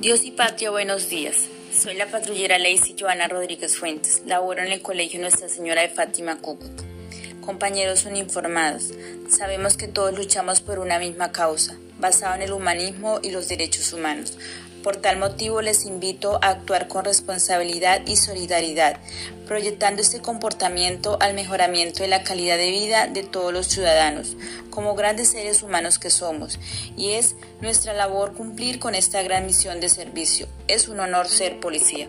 Dios y patria, buenos días. Soy la patrullera Lacey Joana Rodríguez Fuentes. Laboro en el Colegio Nuestra Señora de Fátima Cúcuta. Compañeros uniformados, sabemos que todos luchamos por una misma causa, basada en el humanismo y los derechos humanos. Por tal motivo les invito a actuar con responsabilidad y solidaridad, proyectando este comportamiento al mejoramiento de la calidad de vida de todos los ciudadanos, como grandes seres humanos que somos. Y es nuestra labor cumplir con esta gran misión de servicio. Es un honor ser policía.